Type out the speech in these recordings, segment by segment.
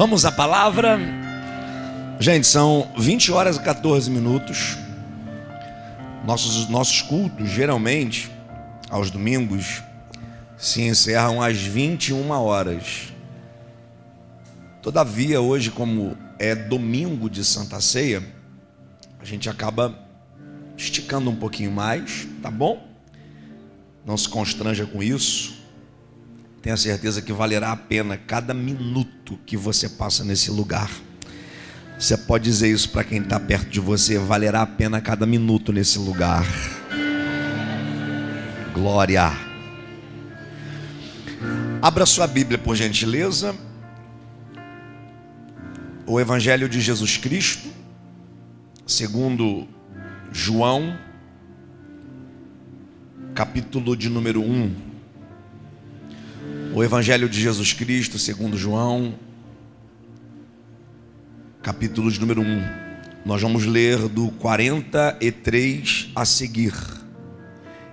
Vamos à palavra. Gente, são 20 horas e 14 minutos. Nossos, nossos cultos, geralmente, aos domingos, se encerram às 21 horas. Todavia, hoje, como é domingo de Santa Ceia, a gente acaba esticando um pouquinho mais, tá bom? Não se constranja com isso. Tenha certeza que valerá a pena cada minuto que você passa nesse lugar. Você pode dizer isso para quem está perto de você: valerá a pena cada minuto nesse lugar. Glória. Abra sua Bíblia, por gentileza. O Evangelho de Jesus Cristo, segundo João, capítulo de número 1. O Evangelho de Jesus Cristo, segundo João, capítulo de número 1. Nós vamos ler do 43 a seguir.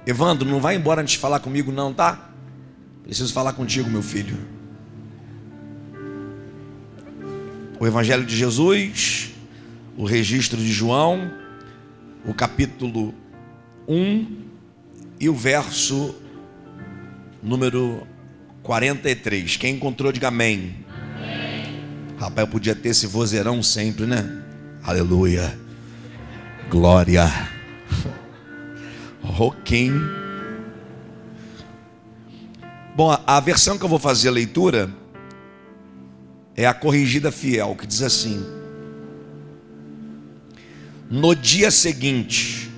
Evandro, não vai embora antes de falar comigo, não, tá? Preciso falar contigo, meu filho. O Evangelho de Jesus, o registro de João, o capítulo 1 e o verso número 43. Quem encontrou, diga amém. amém. Rapaz, eu podia ter esse vozeirão sempre, né? Aleluia. Glória. Roquim. Bom, a versão que eu vou fazer a leitura é a corrigida fiel, que diz assim: No dia seguinte,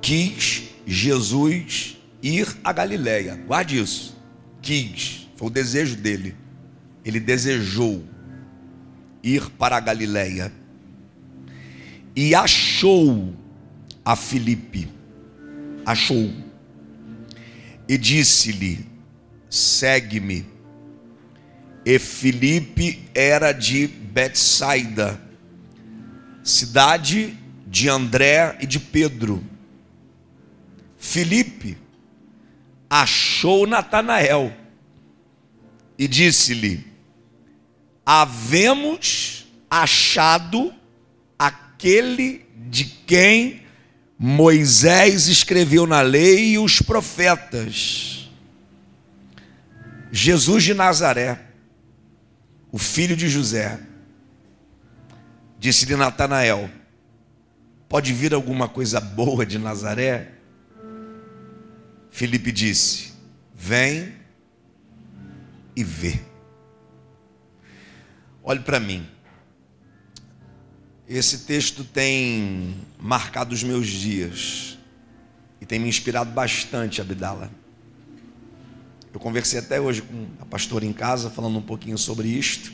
quis Jesus ir a Galiléia. Guarde isso quis, foi o desejo dele. Ele desejou ir para a Galileia e achou a Filipe. Achou. E disse-lhe: Segue-me. E Filipe era de Betsaida, cidade de André e de Pedro. Filipe achou Natanael e disse-lhe: Havemos achado aquele de quem Moisés escreveu na lei e os profetas, Jesus de Nazaré, o filho de José. Disse-lhe Natanael: Pode vir alguma coisa boa de Nazaré? Felipe disse: Vem e vê. Olhe para mim. Esse texto tem marcado os meus dias e tem me inspirado bastante, Abdala. Eu conversei até hoje com a pastora em casa, falando um pouquinho sobre isto.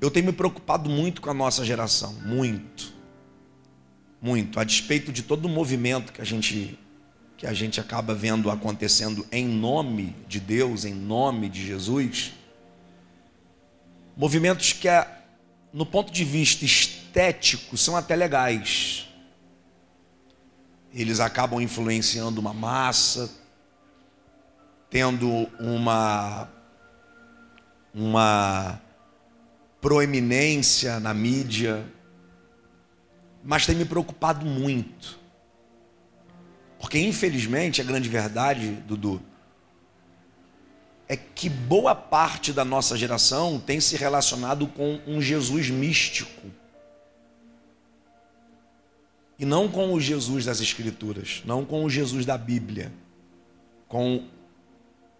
Eu tenho me preocupado muito com a nossa geração, muito muito, a despeito de todo o movimento que a gente que a gente acaba vendo acontecendo em nome de Deus, em nome de Jesus, movimentos que no ponto de vista estético são até legais. Eles acabam influenciando uma massa, tendo uma uma proeminência na mídia, mas tem me preocupado muito. Porque, infelizmente, a grande verdade, Dudu, é que boa parte da nossa geração tem se relacionado com um Jesus místico. E não com o Jesus das Escrituras, não com o Jesus da Bíblia, com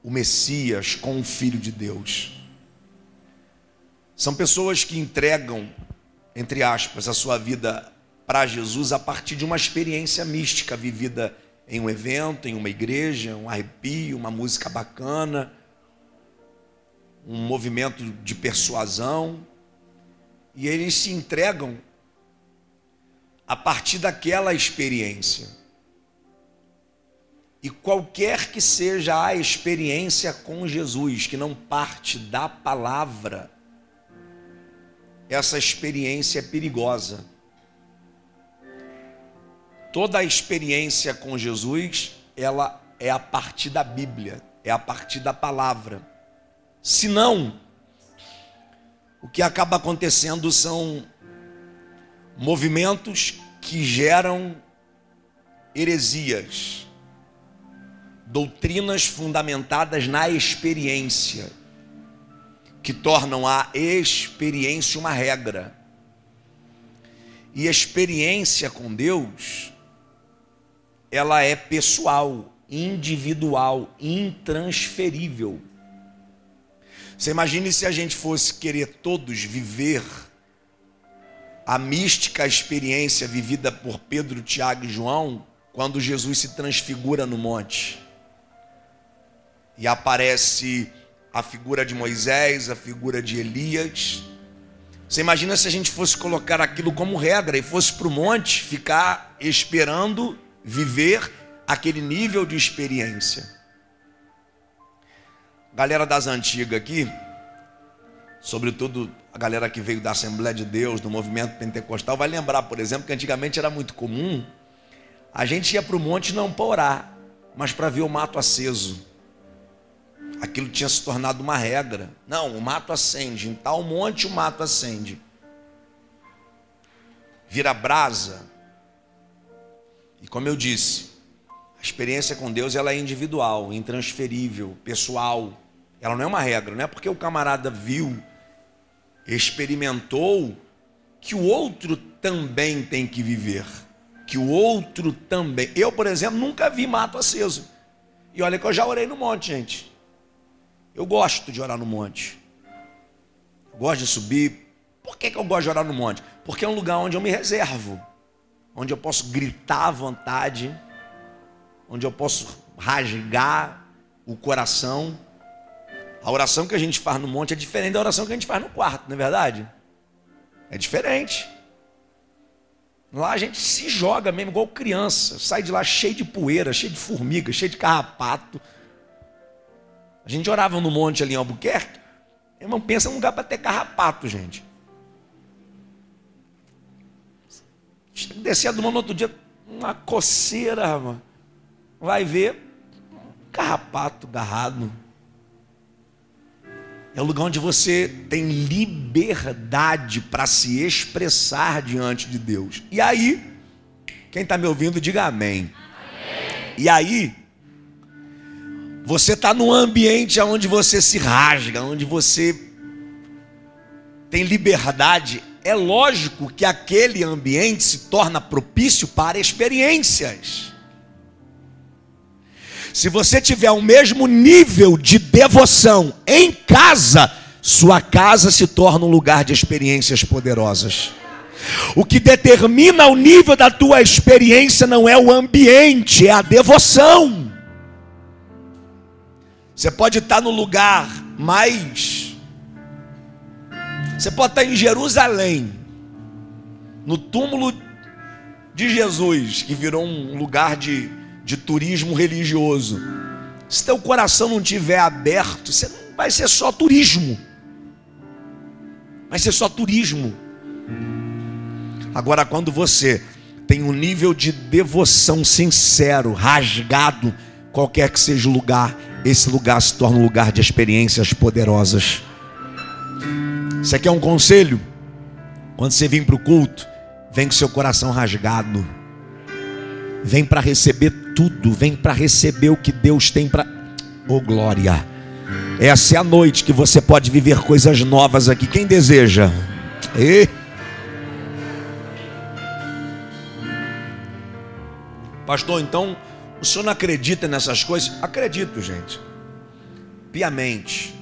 o Messias, com o Filho de Deus. São pessoas que entregam, entre aspas, a sua vida para Jesus a partir de uma experiência mística vivida em um evento, em uma igreja, um arrepio, uma música bacana, um movimento de persuasão, e eles se entregam a partir daquela experiência. E qualquer que seja a experiência com Jesus, que não parte da palavra, essa experiência é perigosa Toda a experiência com Jesus, ela é a partir da Bíblia, é a partir da palavra. Se não, que acaba acontecendo são movimentos que geram heresias, doutrinas fundamentadas na experiência, que tornam a experiência uma regra. E experiência com Deus, ela é pessoal, individual, intransferível. Você imagine se a gente fosse querer todos viver a mística experiência vivida por Pedro, Tiago e João, quando Jesus se transfigura no monte. E aparece a figura de Moisés, a figura de Elias. Você imagina se a gente fosse colocar aquilo como regra e fosse para o monte ficar esperando viver aquele nível de experiência. Galera das antigas aqui, sobretudo a galera que veio da Assembleia de Deus, do movimento pentecostal, vai lembrar, por exemplo, que antigamente era muito comum a gente ia para o monte não para orar, mas para ver o mato aceso. Aquilo tinha se tornado uma regra. Não, o mato acende, em tal monte o mato acende. Vira brasa. E como eu disse, a experiência com Deus ela é individual, intransferível, pessoal. Ela não é uma regra, não é porque o camarada viu, experimentou, que o outro também tem que viver. Que o outro também. Eu, por exemplo, nunca vi mato aceso. E olha que eu já orei no monte, gente. Eu gosto de orar no monte. Eu gosto de subir. Por que, que eu gosto de orar no monte? Porque é um lugar onde eu me reservo. Onde eu posso gritar à vontade onde eu posso rasgar o coração. A oração que a gente faz no monte é diferente da oração que a gente faz no quarto, não é verdade? É diferente. Lá a gente se joga mesmo igual criança, sai de lá cheio de poeira, cheio de formiga, cheio de carrapato. A gente orava no monte ali em Albuquerque. Irmão, pensa num lugar para ter carrapato, gente. Descia do no outro dia, uma coceira, mano vai ver um carrapato garrado. É o lugar onde você tem liberdade para se expressar diante de Deus. E aí, quem está me ouvindo, diga amém. amém. E aí, você está num ambiente onde você se rasga, onde você tem liberdade. É lógico que aquele ambiente se torna propício para experiências. Se você tiver o mesmo nível de devoção em casa, sua casa se torna um lugar de experiências poderosas. O que determina o nível da tua experiência não é o ambiente, é a devoção. Você pode estar no lugar mais. Você pode estar em Jerusalém, no túmulo de Jesus, que virou um lugar de de turismo religioso. Se teu coração não tiver aberto, você não vai ser só turismo. Vai ser só turismo. Agora, quando você tem um nível de devoção sincero, rasgado, qualquer que seja o lugar, esse lugar se torna um lugar de experiências poderosas. Você quer um conselho? Quando você vir para o culto, vem com seu coração rasgado vem para receber tudo, vem para receber o que Deus tem para. Oh glória! Essa é a noite que você pode viver coisas novas aqui. Quem deseja? E... Pastor, então o senhor não acredita nessas coisas? Acredito, gente. Piamente.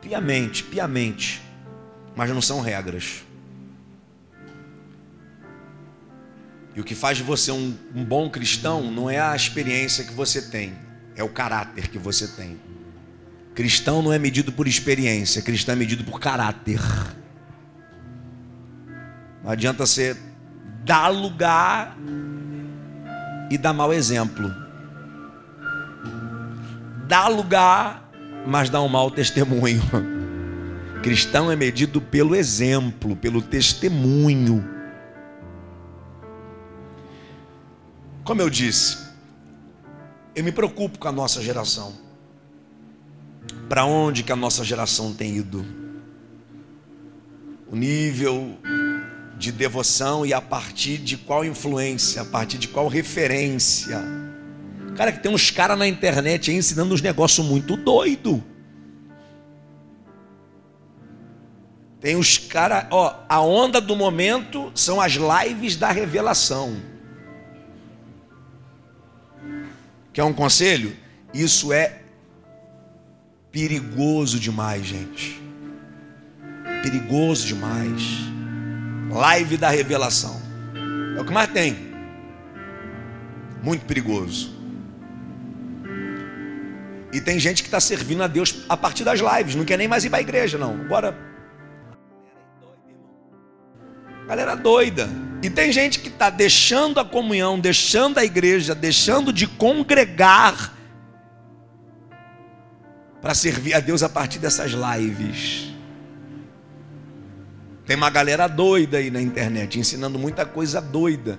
Piamente, piamente. Mas não são regras. E o que faz de você um, um, bom cristão não é a experiência que você tem, é o caráter que você tem. Cristão não é medido por experiência, cristão é medido por caráter. Não adianta você dar lugar e dar mau exemplo. Dá lugar, mas dá um mau testemunho. Cristão é medido pelo exemplo, pelo testemunho. Como eu disse, eu me preocupo com a nossa geração. Para onde que a nossa geração tem ido? o nível de devoção e a partir de qual influência, a partir de qual referência. Cara, que tem uns caras na internet aí ensinando uns negócios muito doido. Tem os caras, ó, a onda do momento são as lives da revelação. Quer um conselho? Isso é perigoso demais, gente. Perigoso demais. Live da revelação. É o que mais tem. Muito perigoso. E tem gente que está servindo a Deus a partir das lives, não quer nem mais ir para a igreja, não. Agora. Galera doida. E tem gente que está deixando a comunhão, deixando a igreja, deixando de congregar para servir a Deus a partir dessas lives. Tem uma galera doida aí na internet, ensinando muita coisa doida.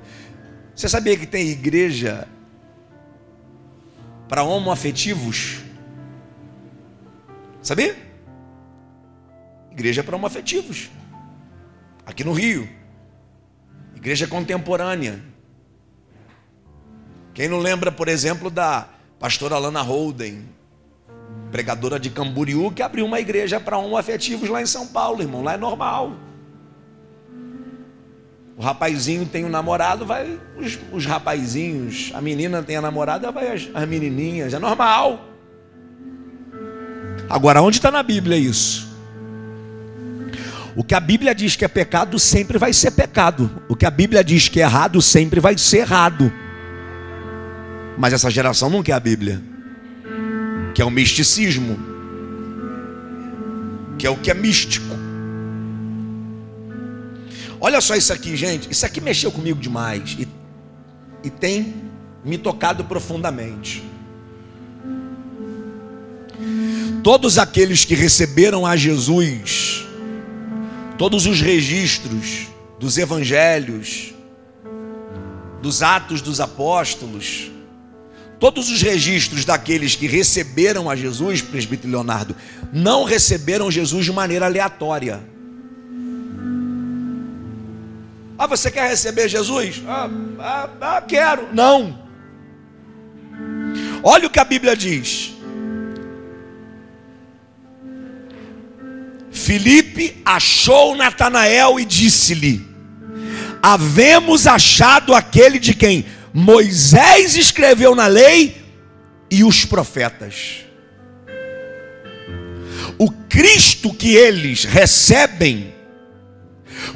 Você sabia que tem igreja para homoafetivos? Sabia? Igreja para homoafetivos. Aqui no Rio. Igreja contemporânea. Quem não lembra, por exemplo, da pastora Lana Holden, pregadora de Camboriú, que abriu uma igreja para homoafetivos lá em São Paulo, irmão. Lá é normal. O rapazinho tem um namorado, vai os, os rapazinhos. A menina tem a namorada, vai as, as menininhas. É normal. Agora, onde está na Bíblia isso? O que a Bíblia diz que é pecado sempre vai ser pecado. O que a Bíblia diz que é errado sempre vai ser errado. Mas essa geração não quer a Bíblia, que é o misticismo, que é o que é místico. Olha só isso aqui, gente. Isso aqui mexeu comigo demais e, e tem me tocado profundamente. Todos aqueles que receberam a Jesus, todos os registros dos evangelhos, dos atos dos apóstolos, todos os registros daqueles que receberam a Jesus, presbítero Leonardo, não receberam Jesus de maneira aleatória. Ah, você quer receber Jesus? Ah, ah, ah, quero. Não. Olha o que a Bíblia diz. Filipe achou Natanael e disse-lhe: Havemos achado aquele de quem Moisés escreveu na lei e os profetas. O Cristo que eles recebem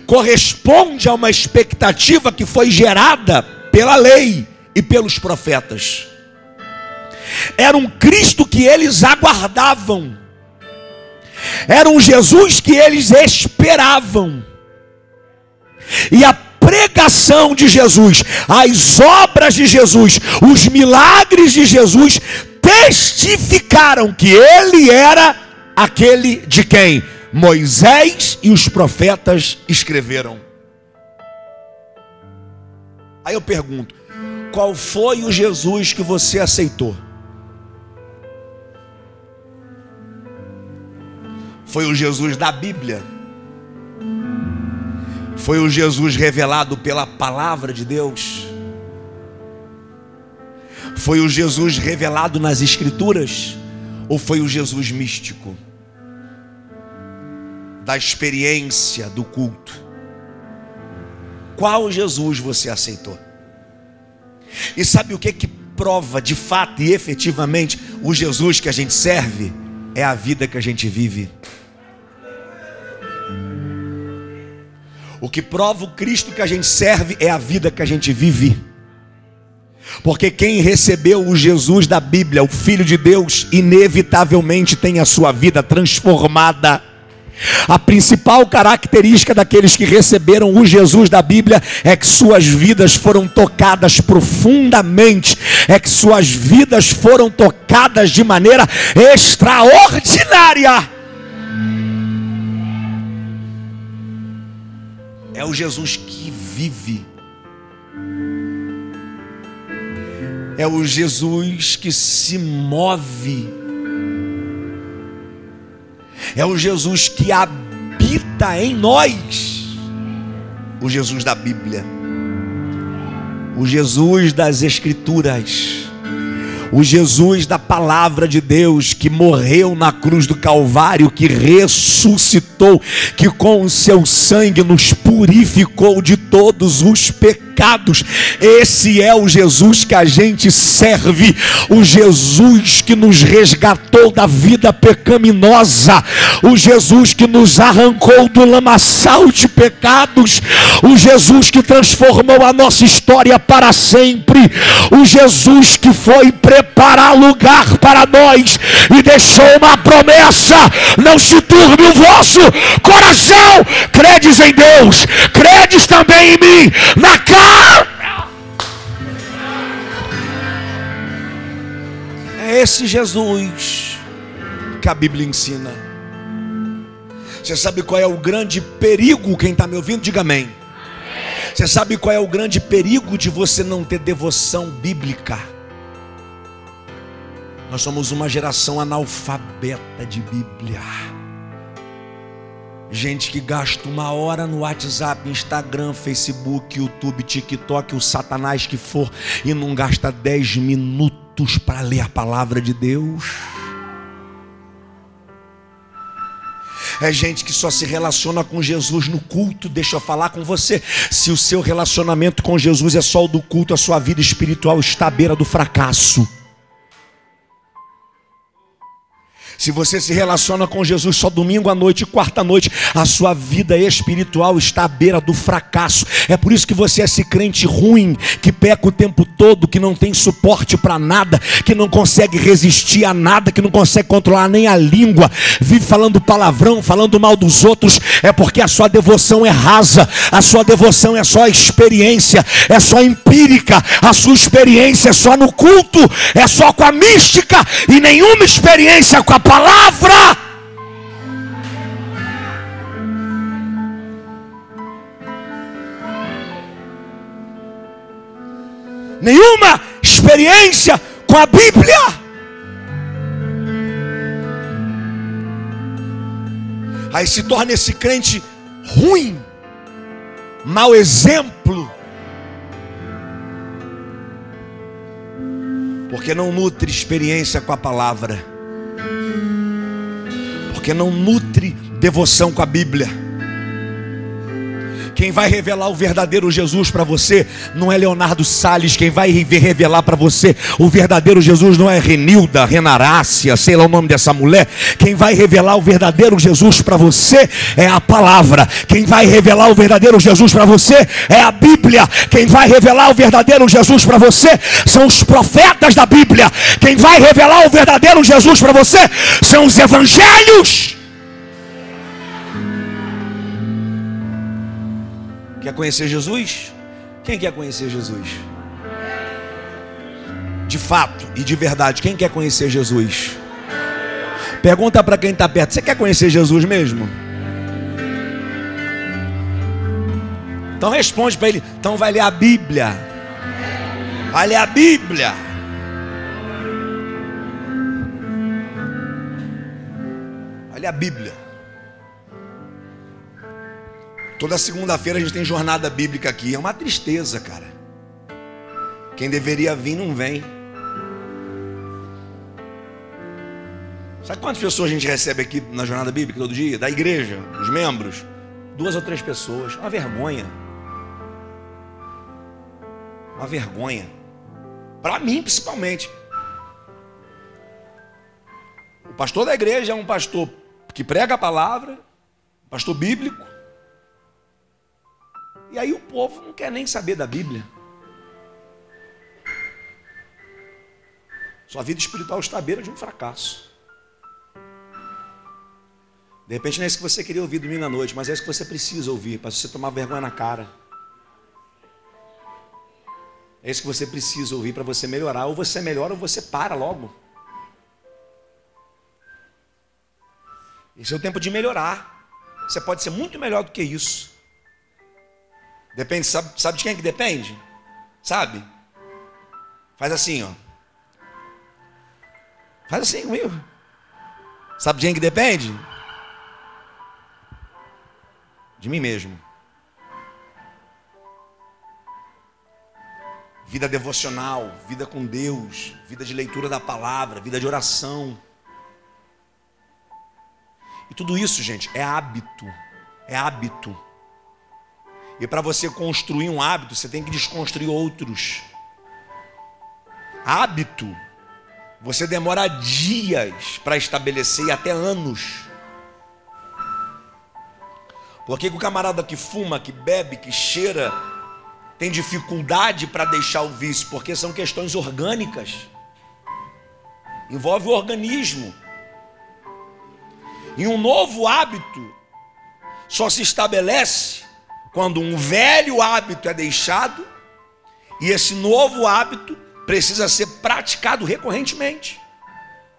corresponde a uma expectativa que foi gerada pela lei e pelos profetas. Era um Cristo que eles aguardavam, era um Jesus que eles esperavam, e a pregação de Jesus, as obras de Jesus, os milagres de Jesus testificaram que ele era aquele de quem Moisés e os profetas escreveram. Aí eu pergunto: qual foi o Jesus que você aceitou? Foi o Jesus da Bíblia? Foi o Jesus revelado pela palavra de Deus? Foi o Jesus revelado nas Escrituras? Ou foi o Jesus místico? da experiência do culto. Qual Jesus você aceitou? E sabe o que que prova de fato e efetivamente o Jesus que a gente serve? É a vida que a gente vive. O que prova o Cristo que a gente serve é a vida que a gente vive. Porque quem recebeu o Jesus da Bíblia, o Filho de Deus, inevitavelmente tem a sua vida transformada. A principal característica daqueles que receberam o Jesus da Bíblia é que suas vidas foram tocadas profundamente, é que suas vidas foram tocadas de maneira extraordinária. É o Jesus que vive. É o Jesus que se move é o Jesus que habita em nós. O Jesus da Bíblia, o Jesus das Escrituras o Jesus da palavra de Deus que morreu na cruz do Calvário, que ressuscitou, que com o seu sangue nos purificou de todos os pecados. Esse é o Jesus que a gente serve, o Jesus que nos resgatou da vida pecaminosa, o Jesus que nos arrancou do lamaçal de pecados, o Jesus que transformou a nossa história para sempre, o Jesus que foi preparar lugar para nós e deixou uma promessa: não se turbe o vosso coração. Credes em Deus, credes também em mim, na carne. É esse Jesus que a Bíblia ensina. Você sabe qual é o grande perigo? Quem está me ouvindo, diga amém. Você sabe qual é o grande perigo de você não ter devoção bíblica? Nós somos uma geração analfabeta de Bíblia. Gente que gasta uma hora no WhatsApp, Instagram, Facebook, YouTube, TikTok, o Satanás que for, e não gasta dez minutos para ler a palavra de Deus. É gente que só se relaciona com Jesus no culto. Deixa eu falar com você. Se o seu relacionamento com Jesus é só o do culto, a sua vida espiritual está à beira do fracasso. Se você se relaciona com Jesus só domingo à noite e quarta à noite, a sua vida espiritual está à beira do fracasso. É por isso que você é esse crente ruim, que peca o tempo todo, que não tem suporte para nada, que não consegue resistir a nada, que não consegue controlar nem a língua, vive falando palavrão, falando mal dos outros. É porque a sua devoção é rasa, a sua devoção é só experiência, é só empírica, a sua experiência é só no culto, é só com a mística e nenhuma experiência com a palavra. Nenhuma experiência com a Bíblia. Aí se torna esse crente ruim, mau exemplo, porque não nutre experiência com a palavra porque não nutre devoção com a Bíblia. Quem vai revelar o verdadeiro Jesus para você não é Leonardo Salles. Quem vai revelar para você o verdadeiro Jesus não é Renilda, Renarácia, sei lá o nome dessa mulher. Quem vai revelar o verdadeiro Jesus para você é a palavra. Quem vai revelar o verdadeiro Jesus para você é a Bíblia. Quem vai revelar o verdadeiro Jesus para você são os profetas da Bíblia. Quem vai revelar o verdadeiro Jesus para você são os evangelhos. Quer conhecer Jesus? Quem quer conhecer Jesus? De fato e de verdade, quem quer conhecer Jesus? Pergunta para quem está perto: Você quer conhecer Jesus mesmo? Então responde para ele: Então vai ler a Bíblia. Vai ler a Bíblia. Vai ler a Bíblia. Toda segunda-feira a gente tem jornada bíblica aqui. É uma tristeza, cara. Quem deveria vir não vem. Sabe quantas pessoas a gente recebe aqui na jornada bíblica todo dia? Da igreja, os membros? Duas ou três pessoas. Uma vergonha. Uma vergonha. Para mim, principalmente. O pastor da igreja é um pastor que prega a palavra, pastor bíblico, e aí o povo não quer nem saber da Bíblia. Sua vida espiritual está à beira de um fracasso. De repente não é isso que você queria ouvir domingo à noite, mas é isso que você precisa ouvir para você tomar vergonha na cara. É isso que você precisa ouvir para você melhorar. Ou você melhora ou você para logo. Esse é o tempo de melhorar. Você pode ser muito melhor do que isso. Depende, sabe, sabe de quem que depende? Sabe? Faz assim, ó. Faz assim comigo. Sabe de quem que depende? de mim mesmo. Vida devocional, vida com Deus, vida de leitura da palavra, vida de oração. E tudo isso, gente, é hábito. É hábito. E para você construir um hábito, você tem que desconstruir outros. Hábito, você demora dias para estabelecer e até anos. Por que, o camarada que fuma, que bebe, que cheira, tem dificuldade para deixar o vício? Porque são questões orgânicas. Envolve o organismo. E um novo hábito só se estabelece quando um velho hábito é deixado e esse novo hábito precisa ser praticado recorrentemente.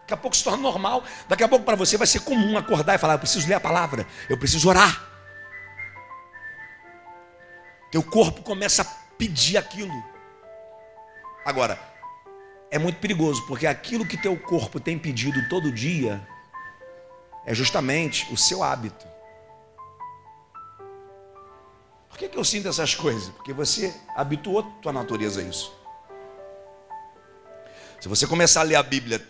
Daqui a pouco se torna normal. Daqui a pouco para você vai ser comum acordar e falar: Eu preciso ler a palavra, eu preciso orar. Teu corpo começa a pedir aquilo. Agora, é muito perigoso, porque aquilo que teu corpo tem pedido todo dia é justamente o seu hábito. Que, que eu sinto essas coisas? Porque você habituou tua natureza a isso. Se você começar a ler a Bíblia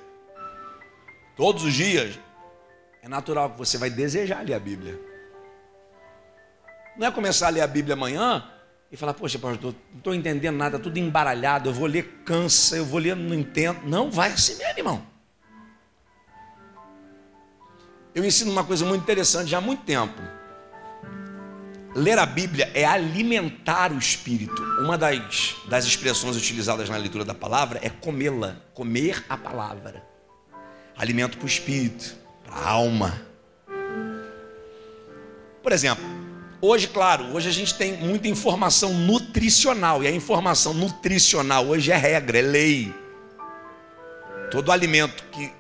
todos os dias, é natural que você vai desejar ler a Bíblia. Não é começar a ler a Bíblia amanhã e falar, poxa, pastor, não estou entendendo nada, tudo embaralhado, eu vou ler, cansa, eu vou ler, não entendo. Não, vai assim mesmo, irmão. Eu ensino uma coisa muito interessante já há muito tempo. Ler a Bíblia é alimentar o espírito. Uma das, das expressões utilizadas na leitura da palavra é comê-la, comer a palavra. Alimento para o espírito, para a alma. Por exemplo, Hoje, claro, hoje a gente tem muita informação nutricional, e a informação nutricional hoje é regra, é lei. Todo alimento que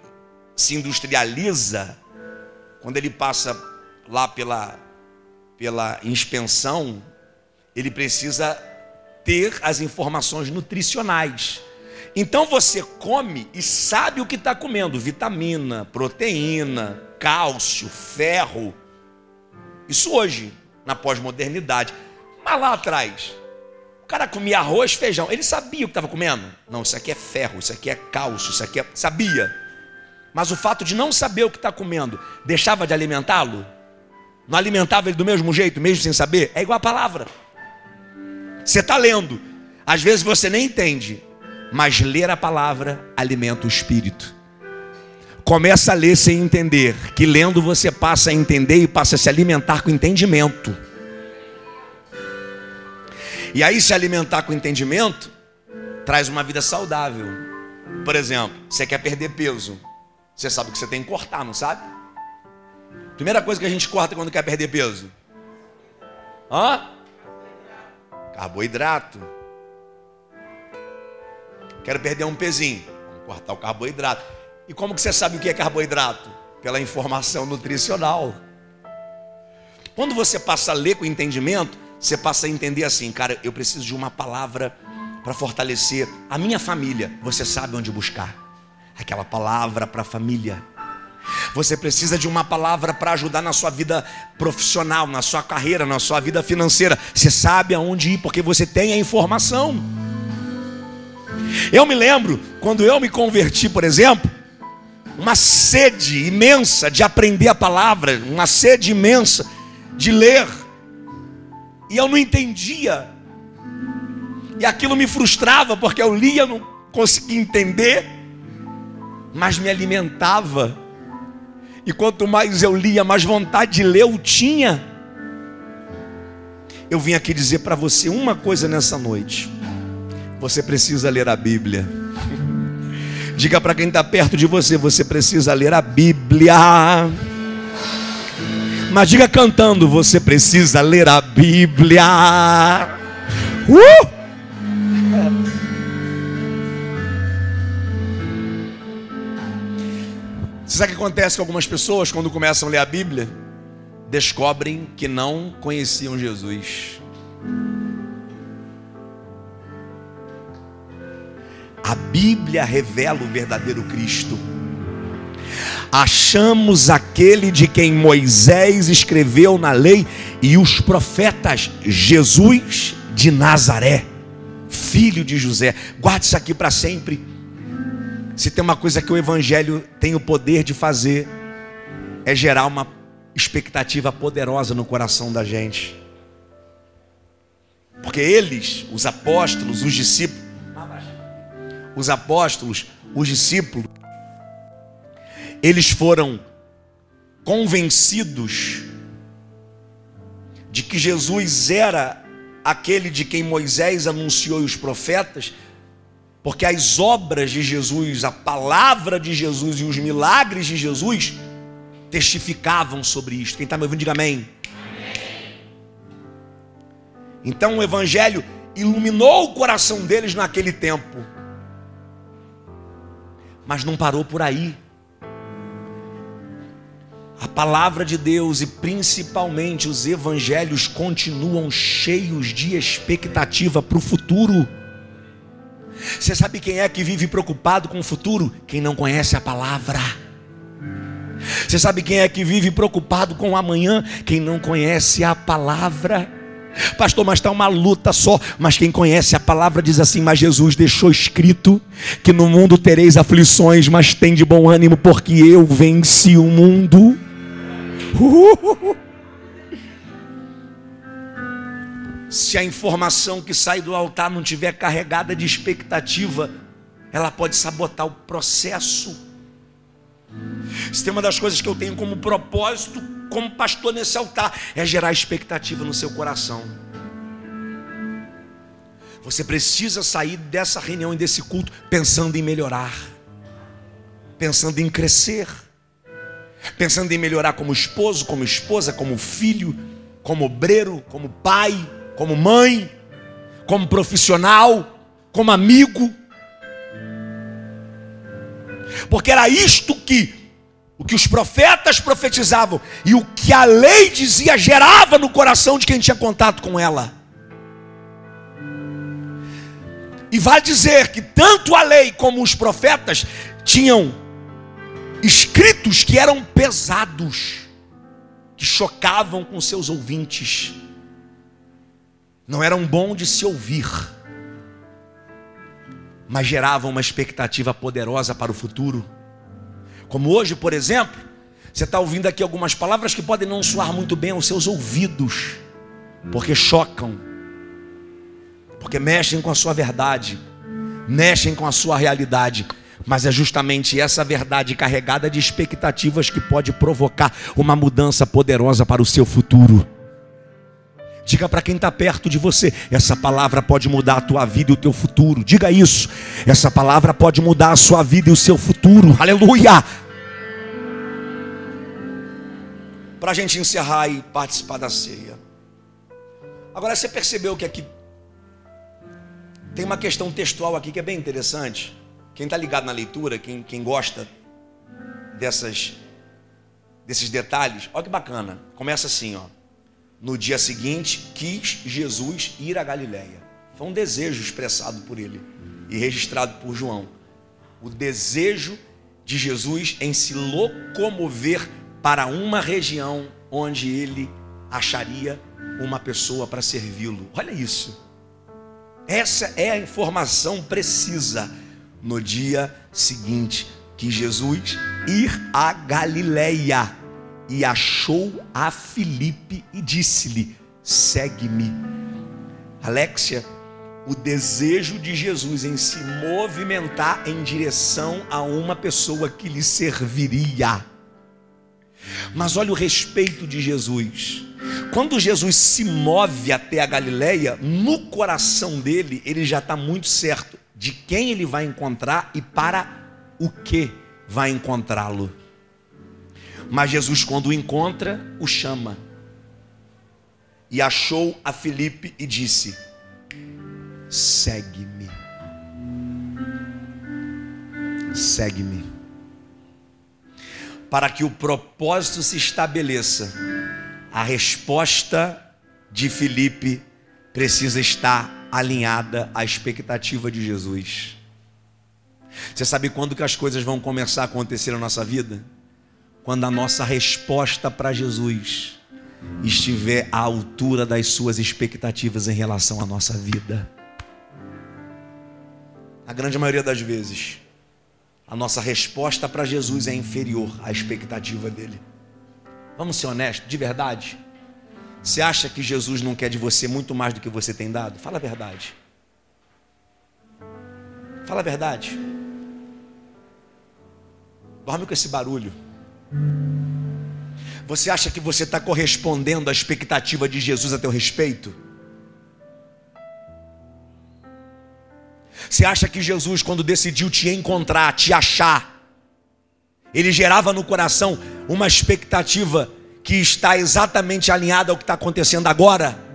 se industrializa, quando ele passa lá pela, pela inspeção, ele precisa ter as informações nutricionais. Então você come e sabe o que está comendo: vitamina, proteína, cálcio, ferro. Isso hoje na pós-modernidade. Mas lá atrás, o cara comia arroz, feijão. Ele sabia o que estava comendo? Não, isso aqui é ferro, isso aqui é cálcio, isso aqui é. Sabia. Mas o fato de não saber o que está comendo deixava de alimentá-lo? Não alimentava ele do mesmo jeito, mesmo sem saber? É igual a palavra. Você está lendo, às vezes você nem entende, mas ler a palavra alimenta o espírito. Começa a ler sem entender, que lendo você passa a entender e passa a se alimentar com entendimento. E aí se alimentar com entendimento traz uma vida saudável. Por exemplo, você quer perder peso. Você sabe que você tem que cortar, não sabe? Primeira coisa que a gente corta quando quer perder peso. Hã? Carboidrato. Quero perder um pezinho. Vamos cortar o carboidrato. E como que você sabe o que é carboidrato? Pela informação nutricional. Quando você passa a ler com entendimento, você passa a entender assim, cara, eu preciso de uma palavra para fortalecer a minha família. Você sabe onde buscar aquela palavra para a família. Você precisa de uma palavra para ajudar na sua vida profissional, na sua carreira, na sua vida financeira. Você sabe aonde ir porque você tem a informação. Eu me lembro quando eu me converti, por exemplo, uma sede imensa de aprender a palavra, uma sede imensa de ler. E eu não entendia. E aquilo me frustrava, porque eu lia, não conseguia entender, mas me alimentava. E quanto mais eu lia, mais vontade de ler eu tinha. Eu vim aqui dizer para você uma coisa nessa noite. Você precisa ler a Bíblia. Diga para quem está perto de você: você precisa ler a Bíblia. Mas diga cantando: você precisa ler a Bíblia. Uh! Você sabe o que acontece com algumas pessoas quando começam a ler a Bíblia? Descobrem que não conheciam Jesus. A Bíblia revela o verdadeiro Cristo. Achamos aquele de quem Moisés escreveu na lei e os profetas Jesus de Nazaré, filho de José. Guarde isso aqui para sempre. Se tem uma coisa que o Evangelho tem o poder de fazer, é gerar uma expectativa poderosa no coração da gente. Porque eles, os apóstolos, os discípulos, os apóstolos, os discípulos, eles foram convencidos de que Jesus era aquele de quem Moisés anunciou e os profetas, porque as obras de Jesus, a palavra de Jesus e os milagres de Jesus testificavam sobre isto. Quem está me ouvindo, diga amém. Então o Evangelho iluminou o coração deles naquele tempo, mas não parou por aí. A palavra de Deus e principalmente os evangelhos continuam cheios de expectativa para o futuro. Você sabe quem é que vive preocupado com o futuro? Quem não conhece a palavra. Você sabe quem é que vive preocupado com o amanhã? Quem não conhece a palavra. Pastor, mas está uma luta só. Mas quem conhece a palavra diz assim: Mas Jesus deixou escrito que no mundo tereis aflições, mas tem de bom ânimo, porque eu venci o mundo. Uh! Se a informação que sai do altar não tiver carregada de expectativa, ela pode sabotar o processo. Se tem uma das coisas que eu tenho como propósito, como pastor nesse altar, é gerar expectativa no seu coração. Você precisa sair dessa reunião e desse culto pensando em melhorar, pensando em crescer pensando em melhorar como esposo, como esposa, como filho, como obreiro, como pai, como mãe, como profissional, como amigo. Porque era isto que o que os profetas profetizavam e o que a lei dizia gerava no coração de quem tinha contato com ela. E vai dizer que tanto a lei como os profetas tinham escritos que eram pesados, que chocavam com seus ouvintes, não eram bons de se ouvir, mas geravam uma expectativa poderosa para o futuro. Como hoje, por exemplo, você está ouvindo aqui algumas palavras que podem não soar muito bem aos seus ouvidos, porque chocam, porque mexem com a sua verdade, mexem com a sua realidade mas é justamente essa verdade carregada de expectativas que pode provocar uma mudança poderosa para o seu futuro. Diga para quem está perto de você: essa palavra pode mudar a tua vida e o teu futuro. Diga isso. Essa palavra pode mudar a sua vida e o seu futuro. Aleluia. Para a gente encerrar e participar da ceia. Agora você percebeu que aqui tem uma questão textual aqui que é bem interessante. Quem está ligado na leitura, quem, quem gosta dessas, desses detalhes, olha que bacana. Começa assim, ó. No dia seguinte, quis Jesus ir a Galiléia. Foi um desejo expressado por ele e registrado por João. O desejo de Jesus em se locomover para uma região onde ele acharia uma pessoa para servi-lo. Olha isso. Essa é a informação precisa no dia seguinte que Jesus ir a Galileia e achou a Filipe e disse-lhe: "Segue-me". Alexia, o desejo de Jesus em se movimentar em direção a uma pessoa que lhe serviria. Mas olha o respeito de Jesus. Quando Jesus se move até a Galileia, no coração dele, ele já está muito certo de quem ele vai encontrar e para o que vai encontrá-lo. Mas Jesus, quando o encontra, o chama. E achou a Filipe e disse: Segue-me. Segue-me. Para que o propósito se estabeleça, a resposta de Filipe precisa estar alinhada à expectativa de Jesus. Você sabe quando que as coisas vão começar a acontecer na nossa vida? Quando a nossa resposta para Jesus estiver à altura das suas expectativas em relação à nossa vida. A grande maioria das vezes, a nossa resposta para Jesus é inferior à expectativa dele. Vamos ser honestos, de verdade? Você acha que Jesus não quer de você muito mais do que você tem dado? Fala a verdade. Fala a verdade. Dorme com esse barulho. Você acha que você está correspondendo à expectativa de Jesus a teu respeito? Você acha que Jesus, quando decidiu te encontrar, te achar, ele gerava no coração uma expectativa que está exatamente alinhada ao que está acontecendo agora?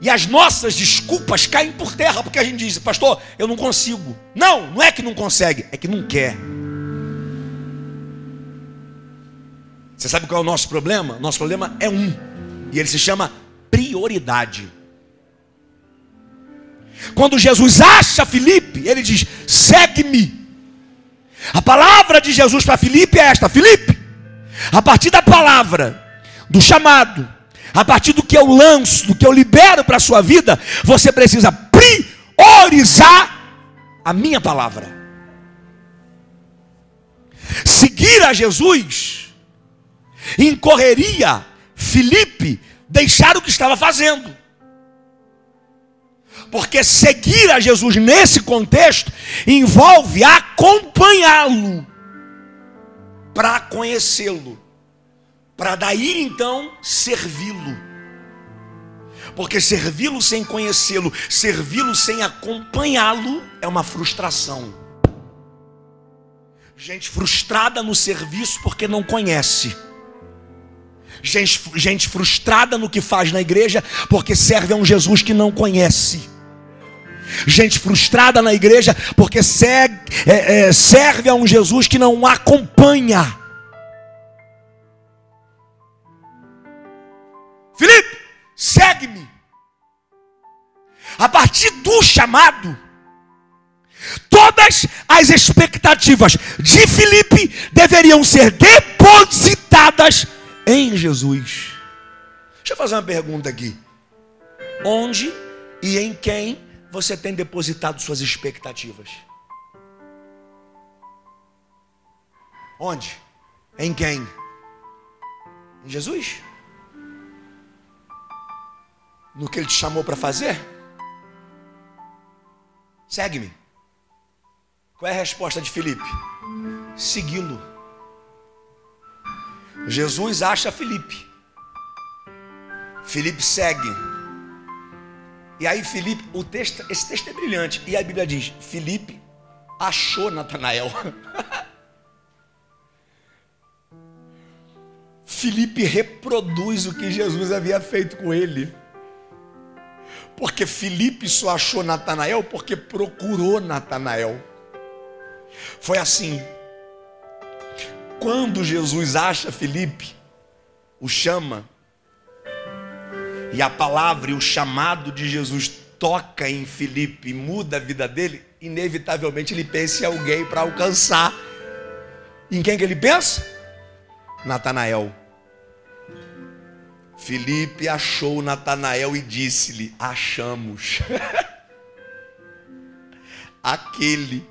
E as nossas desculpas caem por terra, porque a gente diz, pastor, eu não consigo. Não, não é que não consegue, é que não quer. Você sabe qual é o nosso problema? Nosso problema é um, e ele se chama prioridade. Quando Jesus acha Felipe, ele diz: segue-me. A palavra de Jesus para Felipe é esta: Felipe, a partir da palavra, do chamado, a partir do que eu lanço, do que eu libero para a sua vida, você precisa priorizar a minha palavra. Seguir a Jesus incorreria Felipe deixar o que estava fazendo. Porque seguir a Jesus nesse contexto envolve acompanhá-lo para conhecê-lo, para daí então servi-lo. Porque servi-lo sem conhecê-lo, servi-lo sem acompanhá-lo é uma frustração. Gente frustrada no serviço porque não conhece gente, gente frustrada no que faz na igreja porque serve a um Jesus que não conhece. Gente frustrada na igreja porque segue, é, é, serve a um Jesus que não acompanha. Felipe, segue-me. A partir do chamado, todas as expectativas de Felipe deveriam ser depositadas em Jesus. Deixa eu fazer uma pergunta aqui. Onde e em quem você tem depositado suas expectativas? Onde? Em quem? Em Jesus? No que ele te chamou para fazer? Segue-me. Qual é a resposta de Felipe? Segui-lo. Jesus acha Felipe. Felipe segue. E aí Felipe, o texto, esse texto é brilhante. E a Bíblia diz: Felipe achou Natanael. Felipe reproduz o que Jesus havia feito com ele. Porque Felipe só achou Natanael porque procurou Natanael. Foi assim. Quando Jesus acha Felipe, o chama, e a palavra e o chamado de Jesus toca em Felipe e muda a vida dele, inevitavelmente ele pensa em alguém para alcançar. Em quem que ele pensa? Natanael. Felipe achou Natanael e disse-lhe: Achamos. Aquele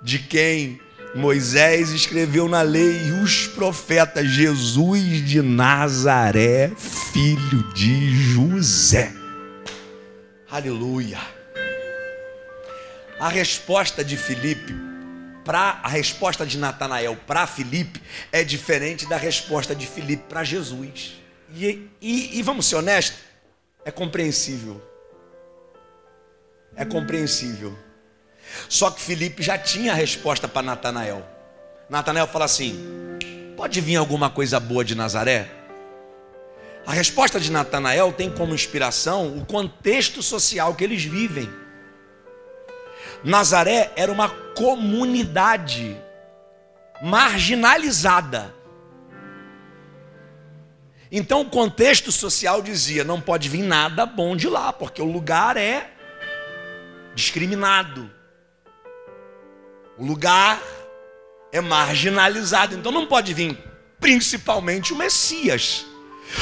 de quem Moisés escreveu na lei e os profetas Jesus de Nazaré, filho de José. Aleluia. A resposta de Filipe para a resposta de Natanael para Filipe é diferente da resposta de Filipe para Jesus. E, e, e vamos ser honestos, é compreensível. É compreensível. Só que Felipe já tinha a resposta para Natanael. Natanael fala assim: pode vir alguma coisa boa de Nazaré? A resposta de Natanael tem como inspiração o contexto social que eles vivem. Nazaré era uma comunidade marginalizada. Então o contexto social dizia: não pode vir nada bom de lá, porque o lugar é discriminado. O lugar é marginalizado. Então não pode vir principalmente o Messias.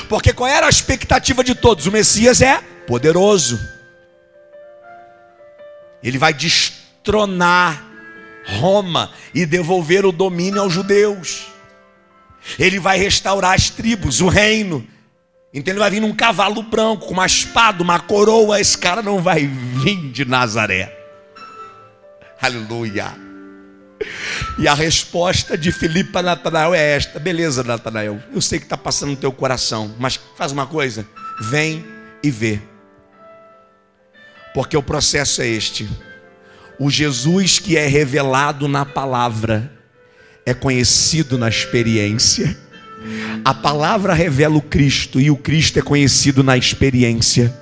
Porque qual era a expectativa de todos? O Messias é poderoso. Ele vai destronar Roma e devolver o domínio aos judeus. Ele vai restaurar as tribos, o reino. Então ele vai vir num cavalo branco, com uma espada, uma coroa. Esse cara não vai vir de Nazaré. Aleluia. E a resposta de Filipe para Natanael é esta: beleza, Natanael, eu sei que está passando no teu coração, mas faz uma coisa, vem e vê. Porque o processo é este: o Jesus que é revelado na palavra é conhecido na experiência. A palavra revela o Cristo e o Cristo é conhecido na experiência.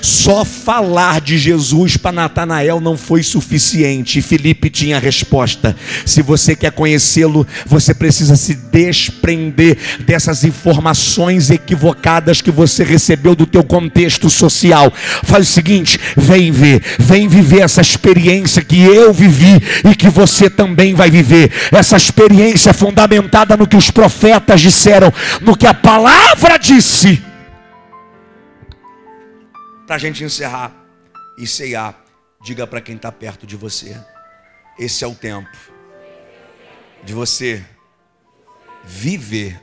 Só falar de Jesus para Natanael não foi suficiente. Felipe tinha a resposta. Se você quer conhecê-lo, você precisa se desprender dessas informações equivocadas que você recebeu do teu contexto social. Faz o seguinte, vem ver, vem viver essa experiência que eu vivi e que você também vai viver. Essa experiência fundamentada no que os profetas disseram, no que a palavra disse para a gente encerrar e ceiar, diga para quem está perto de você: esse é o tempo de você viver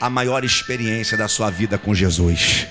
a maior experiência da sua vida com Jesus.